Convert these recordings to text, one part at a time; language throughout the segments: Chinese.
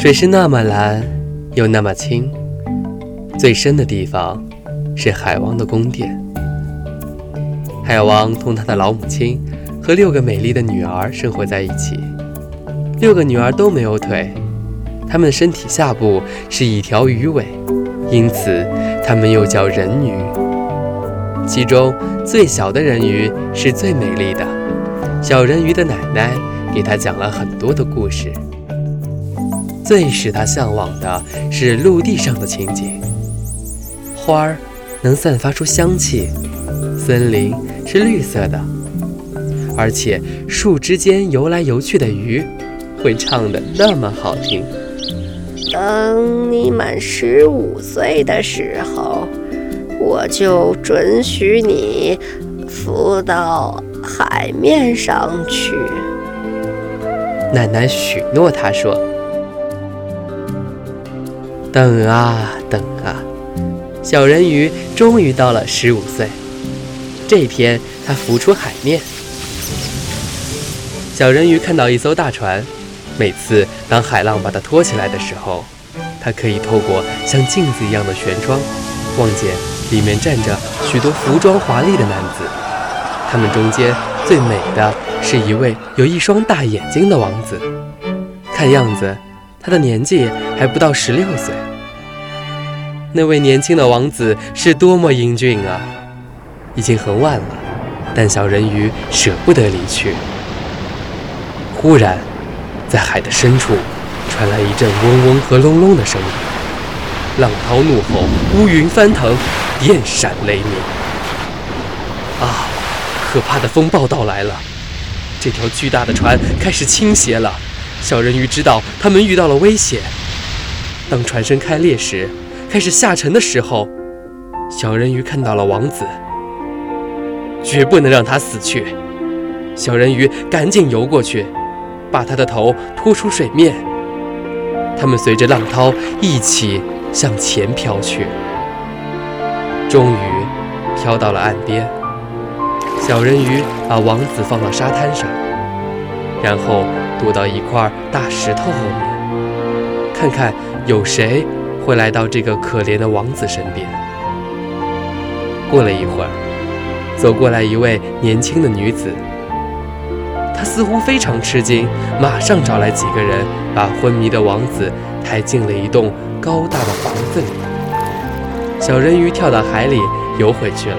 水是那么蓝，又那么清。最深的地方是海王的宫殿。海王同他的老母亲和六个美丽的女儿生活在一起。六个女儿都没有腿，她们身体下部是一条鱼尾，因此她们又叫人鱼。其中最小的人鱼是最美丽的。小人鱼的奶奶给她讲了很多的故事。最使他向往的是陆地上的情景，花儿能散发出香气，森林是绿色的，而且树枝间游来游去的鱼会唱得那么好听。等你满十五岁的时候，我就准许你浮到海面上去。奶奶许诺他说。等啊等啊，小人鱼终于到了十五岁。这天，他浮出海面。小人鱼看到一艘大船，每次当海浪把它拖起来的时候，它可以透过像镜子一样的舷窗，望见里面站着许多服装华丽的男子。他们中间最美的是一位有一双大眼睛的王子，看样子。他的年纪还不到十六岁。那位年轻的王子是多么英俊啊！已经很晚了，但小人鱼舍不得离去。忽然，在海的深处传来一阵嗡嗡和隆隆的声音，浪涛怒吼，乌云翻腾，电闪雷鸣。啊！可怕的风暴到来了！这条巨大的船开始倾斜了。小人鱼知道他们遇到了危险。当船身开裂时，开始下沉的时候，小人鱼看到了王子。绝不能让他死去！小人鱼赶紧游过去，把他的头拖出水面。他们随着浪涛一起向前飘去，终于飘到了岸边。小人鱼把王子放到沙滩上，然后。躲到一块大石头后面，看看有谁会来到这个可怜的王子身边。过了一会儿，走过来一位年轻的女子，她似乎非常吃惊，马上找来几个人，把昏迷的王子抬进了一栋高大的房子里。小人鱼跳到海里游回去了。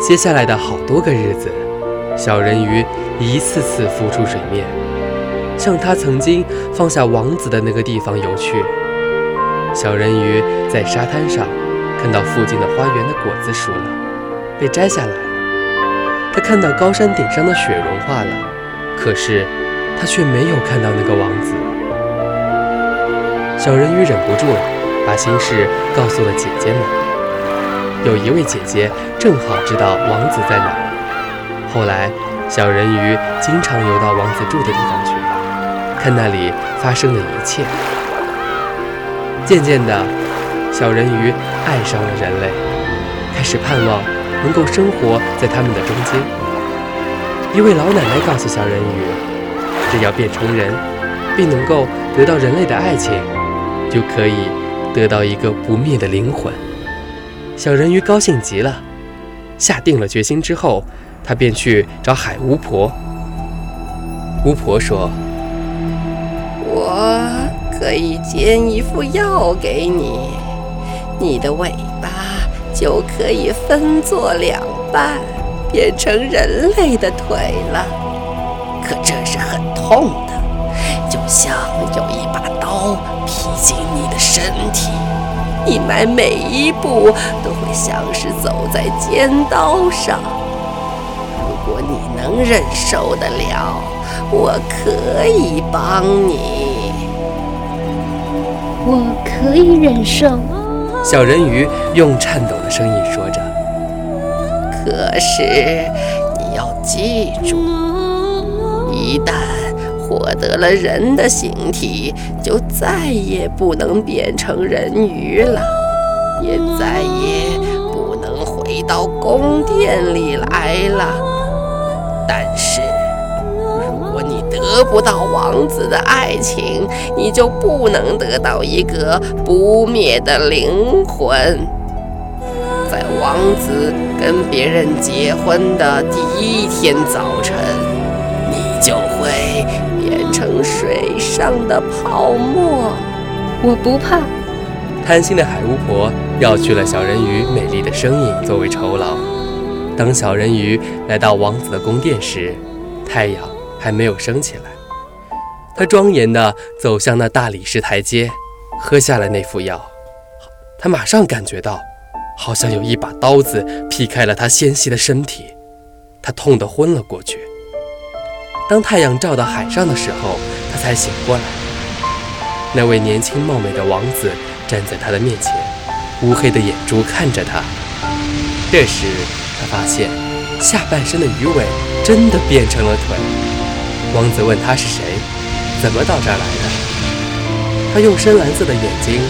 接下来的好多个日子。小人鱼一次次浮出水面，向他曾经放下王子的那个地方游去。小人鱼在沙滩上看到附近的花园的果子熟了，被摘下来了。他看到高山顶上的雪融化了，可是他却没有看到那个王子。小人鱼忍不住了把心事告诉了姐姐们。有一位姐姐正好知道王子在哪。后来，小人鱼经常游到王子住的地方去，看那里发生的一切。渐渐的，小人鱼爱上了人类，开始盼望能够生活在他们的中间。一位老奶奶告诉小人鱼，只要变成人，并能够得到人类的爱情，就可以得到一个不灭的灵魂。小人鱼高兴极了，下定了决心之后。他便去找海巫婆。巫婆说：“我可以煎一副药给你，你的尾巴就可以分作两半，变成人类的腿了。可这是很痛的，就像有一把刀劈进你的身体，你迈每一步都会像是走在尖刀上。”如果你能忍受得了，我可以帮你。我可以忍受。小人鱼用颤抖的声音说着。可是你要记住，一旦获得了人的形体，就再也不能变成人鱼了，也再也不能回到宫殿里来了。但是，如果你得不到王子的爱情，你就不能得到一个不灭的灵魂。在王子跟别人结婚的第一天早晨，你就会变成水上的泡沫。我不怕。贪心的海巫婆要去了小人鱼美丽的身影作为酬劳。当小人鱼来到王子的宫殿时，太阳还没有升起来。他庄严地走向那大理石台阶，喝下了那副药。他马上感觉到。好像有一把刀子劈开了他纤细的身体，他痛得昏了过去。当太阳照到海上的时候，他才醒过来。那位年轻貌美的王子站在他的面前，乌黑的眼珠看着他。这时，他发现下半身的鱼尾真的变成了腿。王子问他是谁，怎么到这儿来的？他用深蓝色的眼睛，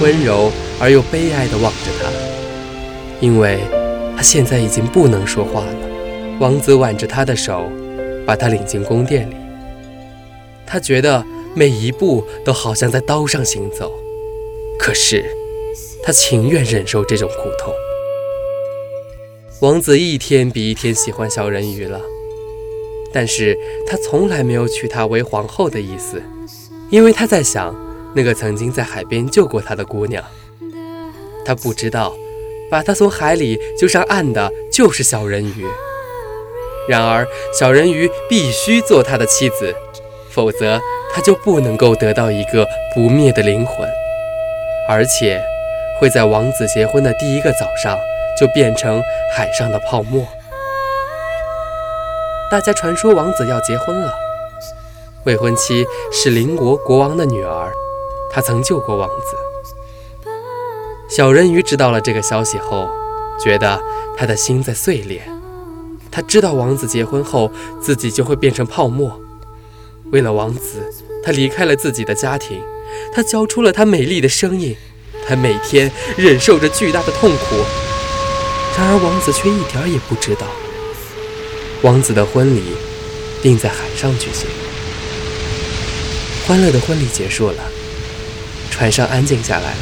温柔而又悲哀地望着他。因为他现在已经不能说话了，王子挽着他的手，把他领进宫殿里。他觉得每一步都好像在刀上行走，可是他情愿忍受这种苦痛。王子一天比一天喜欢小人鱼了，但是他从来没有娶她为皇后的意思，因为他在想那个曾经在海边救过他的姑娘。他不知道。把他从海里救上岸的就是小人鱼。然而，小人鱼必须做他的妻子，否则他就不能够得到一个不灭的灵魂，而且会在王子结婚的第一个早上就变成海上的泡沫。大家传说王子要结婚了，未婚妻是邻国国王的女儿，他曾救过王子。小人鱼知道了这个消息后，觉得他的心在碎裂。他知道王子结婚后自己就会变成泡沫。为了王子，他离开了自己的家庭，他交出了他美丽的声音，他每天忍受着巨大的痛苦。然而王子却一点也不知道，王子的婚礼定在海上举行。欢乐的婚礼结束了，船上安静下来了。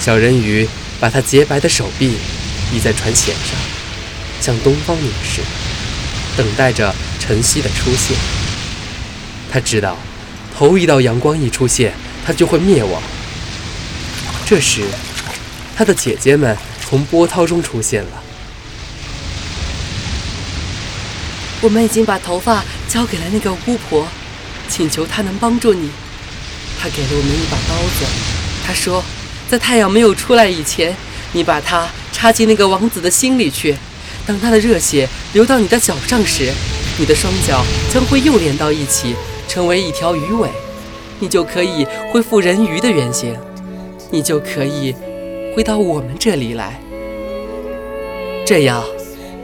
小人鱼把他洁白的手臂倚在船舷上，向东方凝视，等待着晨曦的出现。他知道，头一道阳光一出现，他就会灭亡。这时，他的姐姐们从波涛中出现了。我们已经把头发交给了那个巫婆，请求她能帮助你。她给了我们一把刀子，她说。在太阳没有出来以前，你把它插进那个王子的心里去。当他的热血流到你的脚上时，你的双脚将会又连到一起，成为一条鱼尾，你就可以恢复人鱼的原形，你就可以回到我们这里来。这样，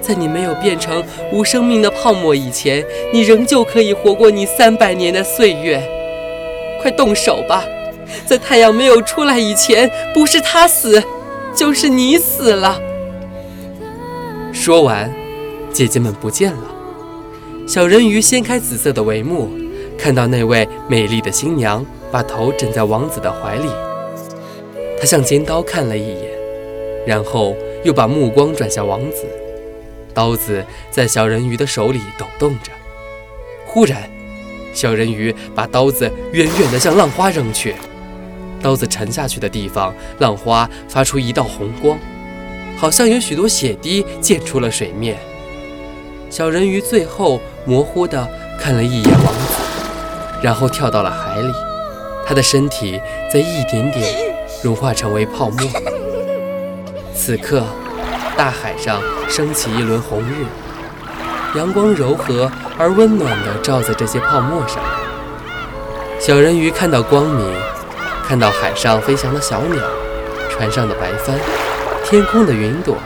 在你没有变成无生命的泡沫以前，你仍旧可以活过你三百年的岁月。快动手吧！在太阳没有出来以前，不是他死，就是你死了。说完，姐姐们不见了。小人鱼掀开紫色的帷幕，看到那位美丽的新娘把头枕在王子的怀里。他向尖刀看了一眼，然后又把目光转向王子。刀子在小人鱼的手里抖动着。忽然，小人鱼把刀子远远地向浪花扔去。刀子沉下去的地方，浪花发出一道红光，好像有许多血滴溅出了水面。小人鱼最后模糊地看了一眼王子，然后跳到了海里。他的身体在一点点融化成为泡沫。此刻，大海上升起一轮红日，阳光柔和而温暖地照在这些泡沫上。小人鱼看到光明，看到海上飞翔的小鸟，船上的白帆，天空的云朵，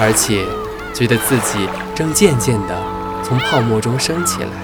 而且觉得自己正渐渐地从泡沫中升起来。